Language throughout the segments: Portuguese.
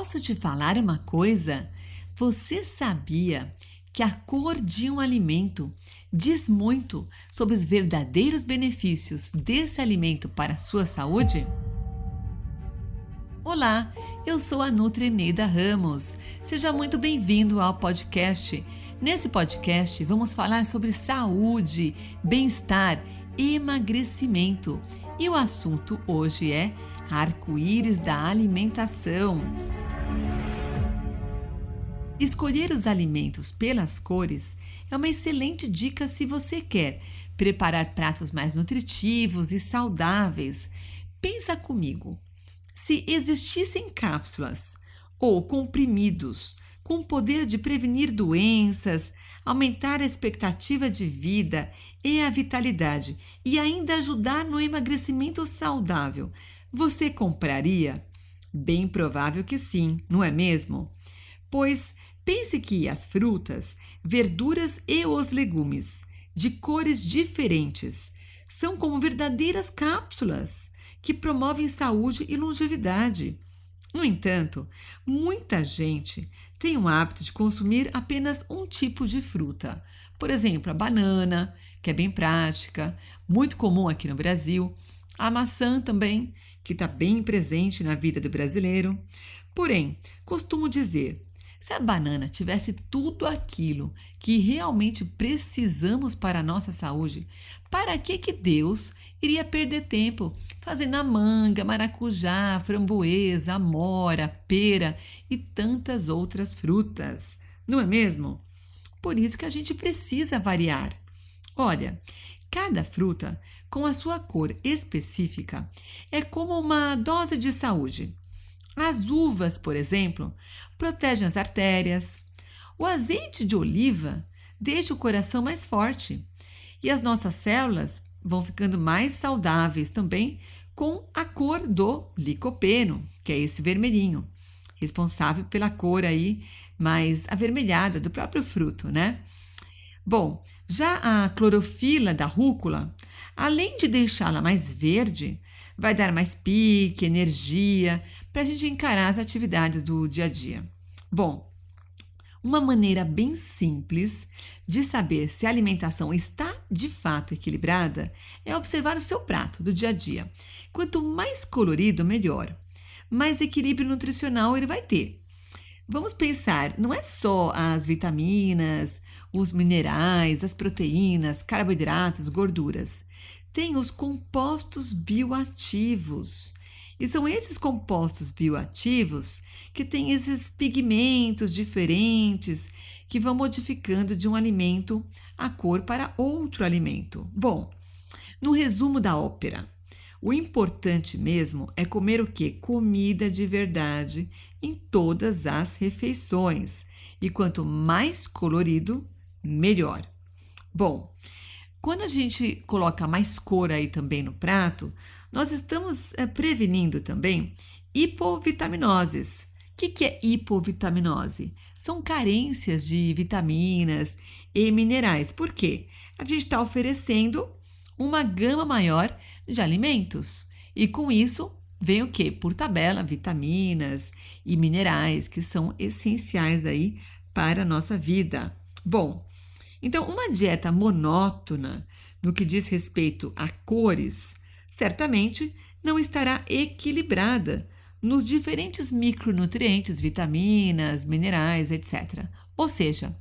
Posso te falar uma coisa? Você sabia que a cor de um alimento diz muito sobre os verdadeiros benefícios desse alimento para a sua saúde? Olá, eu sou a Nutreneida Ramos. Seja muito bem-vindo ao podcast. Nesse podcast vamos falar sobre saúde, bem-estar, emagrecimento. E o assunto hoje é arco-íris da alimentação. Escolher os alimentos pelas cores é uma excelente dica se você quer preparar pratos mais nutritivos e saudáveis. Pensa comigo. Se existissem cápsulas ou comprimidos com o poder de prevenir doenças, aumentar a expectativa de vida e a vitalidade e ainda ajudar no emagrecimento saudável, você compraria? Bem provável que sim, não é mesmo? Pois Pense que as frutas, verduras e os legumes, de cores diferentes, são como verdadeiras cápsulas que promovem saúde e longevidade. No entanto, muita gente tem o hábito de consumir apenas um tipo de fruta. Por exemplo, a banana, que é bem prática, muito comum aqui no Brasil, a maçã também, que está bem presente na vida do brasileiro. Porém, costumo dizer se a banana tivesse tudo aquilo que realmente precisamos para a nossa saúde, para que que Deus iria perder tempo fazendo a manga, maracujá, framboesa, amora, pera e tantas outras frutas? Não é mesmo? Por isso que a gente precisa variar. Olha, cada fruta, com a sua cor específica, é como uma dose de saúde. As uvas, por exemplo, protegem as artérias. O azeite de oliva deixa o coração mais forte. E as nossas células vão ficando mais saudáveis também com a cor do licopeno, que é esse vermelhinho, responsável pela cor aí mais avermelhada do próprio fruto, né? Bom, já a clorofila da rúcula, além de deixá-la mais verde, vai dar mais pique, energia para a gente encarar as atividades do dia a dia. Bom, uma maneira bem simples de saber se a alimentação está de fato equilibrada é observar o seu prato do dia a dia. Quanto mais colorido, melhor. Mais equilíbrio nutricional ele vai ter. Vamos pensar, não é só as vitaminas, os minerais, as proteínas, carboidratos, gorduras tem os compostos bioativos. E são esses compostos bioativos que têm esses pigmentos diferentes que vão modificando de um alimento a cor para outro alimento. Bom, no resumo da ópera, o importante mesmo é comer o que? Comida de verdade em todas as refeições. E quanto mais colorido, melhor. Bom, quando a gente coloca mais cor aí também no prato, nós estamos é, prevenindo também hipovitaminoses. O que, que é hipovitaminose? São carências de vitaminas e minerais. Por quê? A gente está oferecendo uma gama maior de alimentos. E com isso vem o que? Por tabela, vitaminas e minerais que são essenciais aí para a nossa vida. Bom, então, uma dieta monótona no que diz respeito a cores, certamente não estará equilibrada nos diferentes micronutrientes, vitaminas, minerais, etc. Ou seja,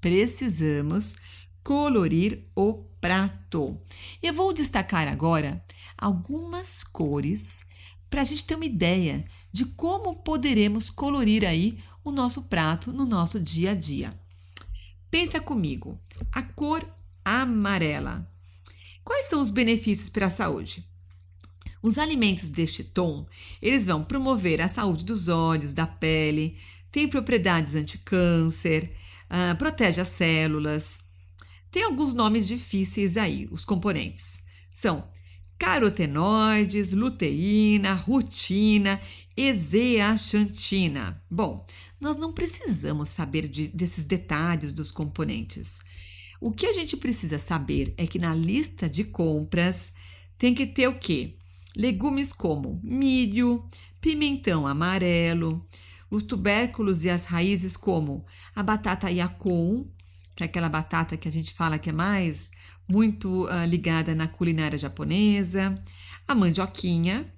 precisamos colorir o prato. Eu vou destacar agora algumas cores para a gente ter uma ideia de como poderemos colorir aí o nosso prato no nosso dia a dia. Pensa comigo, a cor amarela. Quais são os benefícios para a saúde? Os alimentos deste tom, eles vão promover a saúde dos olhos, da pele, tem propriedades anticâncer, uh, protege as células. Tem alguns nomes difíceis aí, os componentes. São carotenoides, luteína, rutina e zeaxantina. Bom, nós não precisamos saber de, desses detalhes dos componentes. O que a gente precisa saber é que na lista de compras tem que ter o quê? Legumes como milho, pimentão amarelo, os tubérculos e as raízes, como a batata yacon, que é aquela batata que a gente fala que é mais muito uh, ligada na culinária japonesa, a mandioquinha,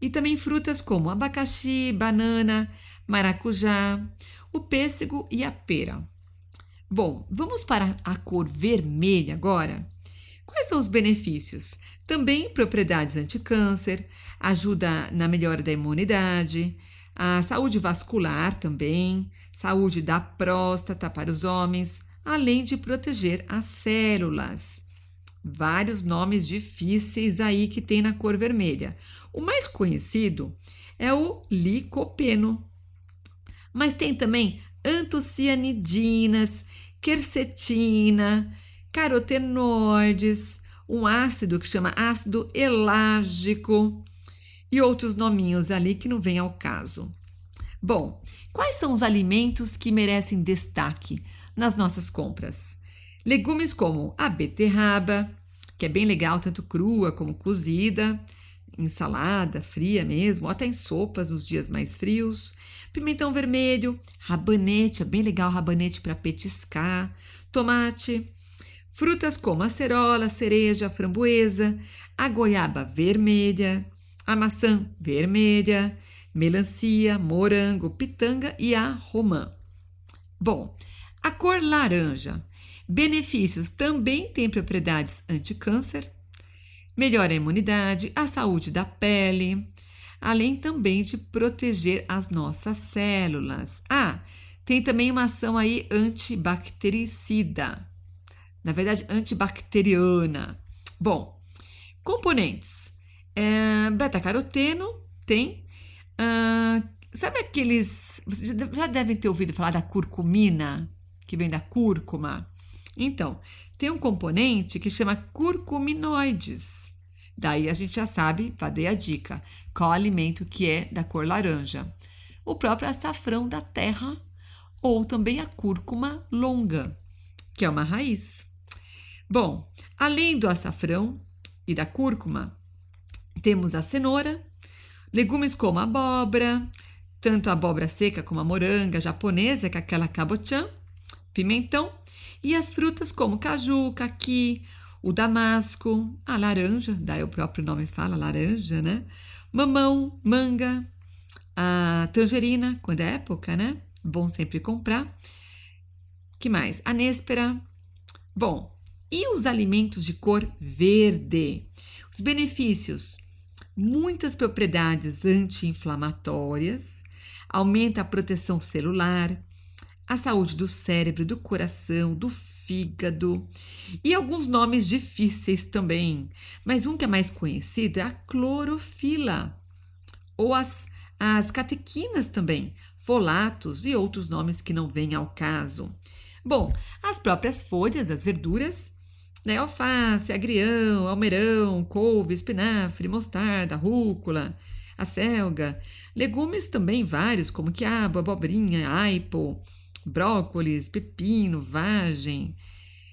e também frutas como abacaxi, banana, maracujá, o pêssego e a pera. Bom, vamos para a cor vermelha agora. Quais são os benefícios? Também propriedades anticâncer, ajuda na melhora da imunidade, a saúde vascular também, saúde da próstata para os homens, além de proteger as células. Vários nomes difíceis aí que tem na cor vermelha. O mais conhecido é o licopeno, mas tem também antocianidinas, quercetina, carotenoides, um ácido que chama ácido elágico e outros nominhos ali que não vem ao caso. Bom, quais são os alimentos que merecem destaque nas nossas compras? Legumes como a beterraba, que é bem legal, tanto crua como cozida, em salada, fria mesmo, ou até em sopas nos dias mais frios. Pimentão vermelho, rabanete, é bem legal rabanete para petiscar, tomate, frutas como acerola, cereja, framboesa, a goiaba vermelha, a maçã vermelha, melancia, morango, pitanga e a romã. Bom, a cor laranja. Benefícios também tem propriedades anti-câncer, melhora a imunidade, a saúde da pele, além também de proteger as nossas células. Ah, tem também uma ação aí antibactericida, na verdade antibacteriana. Bom, componentes: é, beta-caroteno tem. Uh, sabe aqueles. Já devem ter ouvido falar da curcumina, que vem da cúrcuma? Então, tem um componente que chama curcuminoides. Daí a gente já sabe, dei a dica, qual alimento que é da cor laranja. O próprio açafrão da terra ou também a cúrcuma longa, que é uma raiz. Bom, além do açafrão e da cúrcuma, temos a cenoura, legumes como a abóbora, tanto a abóbora seca como a moranga japonesa, que é aquela kabocha, pimentão, e as frutas como caju, caqui, o damasco, a laranja, daí o próprio nome fala, laranja, né? Mamão, manga, a tangerina, quando é época, né? Bom sempre comprar. Que mais? A néspera. Bom, e os alimentos de cor verde? Os benefícios: muitas propriedades anti-inflamatórias, aumenta a proteção celular, a saúde do cérebro, do coração, do fígado e alguns nomes difíceis também. Mas um que é mais conhecido é a clorofila ou as, as catequinas também, folatos e outros nomes que não vêm ao caso. Bom, as próprias folhas, as verduras, né? Alface, agrião, almeirão, couve, espinafre, mostarda, rúcula, acelga, legumes também vários, como quiabo, abobrinha, aipo, brócolis, pepino, vagem,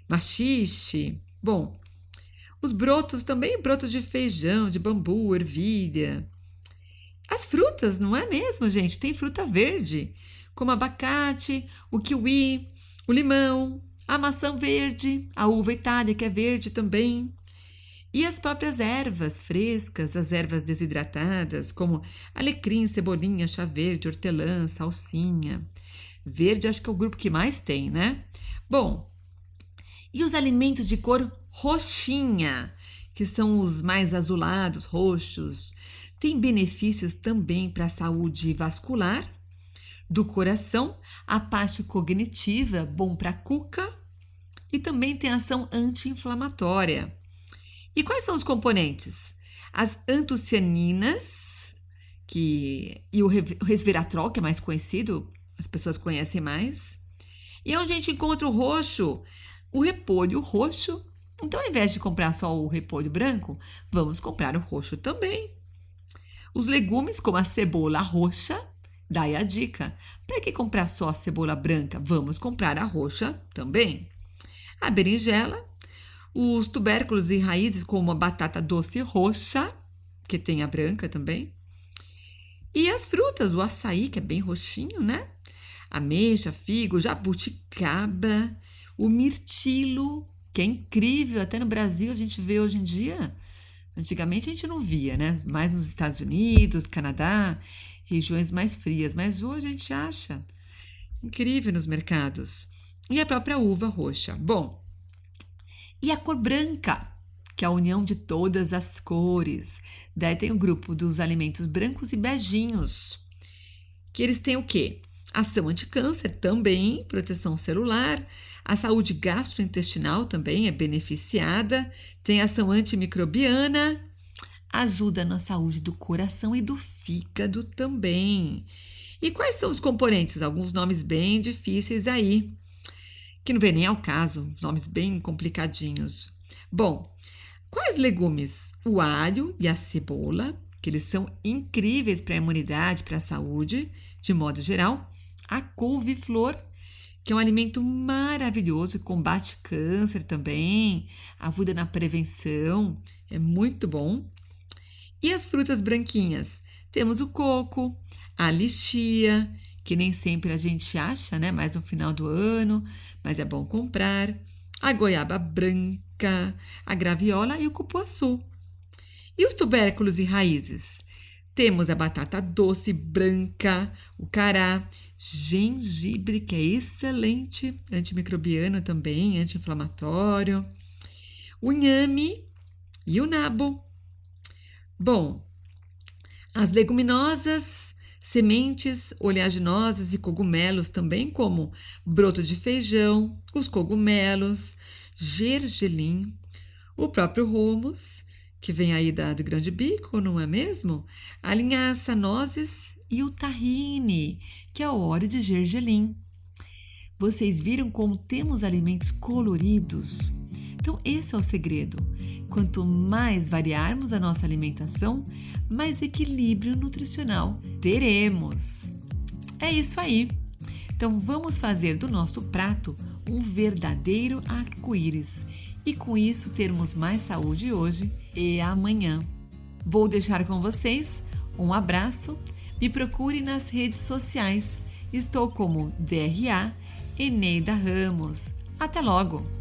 machixe. Bom, os brotos também, brotos de feijão, de bambu, ervilha. As frutas, não é mesmo, gente? Tem fruta verde, como abacate, o kiwi, o limão, a maçã verde, a uva itália, que é verde também. E as próprias ervas frescas, as ervas desidratadas, como alecrim, cebolinha, chá verde, hortelã, salsinha. Verde acho que é o grupo que mais tem, né? Bom, e os alimentos de cor roxinha, que são os mais azulados, roxos, têm benefícios também para a saúde vascular, do coração, a parte cognitiva, bom para a cuca, e também tem ação anti-inflamatória. E quais são os componentes? As antocianinas, que e o resveratrol, que é mais conhecido as pessoas conhecem mais. E onde a gente encontra o roxo, o repolho roxo. Então, ao invés de comprar só o repolho branco, vamos comprar o roxo também. Os legumes, como a cebola roxa, daí a dica. Para que comprar só a cebola branca? Vamos comprar a roxa também. A berinjela, os tubérculos e raízes, como a batata doce roxa, que tem a branca também. E as frutas, o açaí, que é bem roxinho, né? Ameixa, figo, jabuticaba, o mirtilo, que é incrível, até no Brasil a gente vê hoje em dia. Antigamente a gente não via, né? Mais nos Estados Unidos, Canadá, regiões mais frias, mas hoje a gente acha incrível nos mercados. E a própria uva roxa. Bom, e a cor branca, que é a união de todas as cores. Daí tem o grupo dos alimentos brancos e beijinhos, que eles têm o quê? Ação anticâncer também, proteção celular, a saúde gastrointestinal também é beneficiada, tem ação antimicrobiana, ajuda na saúde do coração e do fígado também. E quais são os componentes? Alguns nomes bem difíceis aí, que não vem nem ao caso, nomes bem complicadinhos. Bom, quais legumes? O alho e a cebola, que eles são incríveis para a imunidade, para a saúde, de modo geral. A couve-flor, que é um alimento maravilhoso, combate câncer também, ajuda na prevenção, é muito bom. E as frutas branquinhas? Temos o coco, a lixia, que nem sempre a gente acha, né? Mais no final do ano, mas é bom comprar. A goiaba branca, a graviola e o cupuaçu. E os tubérculos e raízes? Temos a batata doce branca, o cará, gengibre, que é excelente, antimicrobiano também, anti-inflamatório, o inhame e o nabo. Bom, as leguminosas, sementes oleaginosas e cogumelos também, como broto de feijão, os cogumelos, gergelim, o próprio romos, que vem aí da, do grande bico, não é mesmo? A linhaça, nozes e o tahine, que é o óleo de gergelim. Vocês viram como temos alimentos coloridos? Então, esse é o segredo. Quanto mais variarmos a nossa alimentação, mais equilíbrio nutricional teremos. É isso aí. Então, vamos fazer do nosso prato um verdadeiro arco-íris e com isso termos mais saúde hoje e amanhã. Vou deixar com vocês um abraço. Me procure nas redes sociais. Estou como DRA Eneida Ramos. Até logo!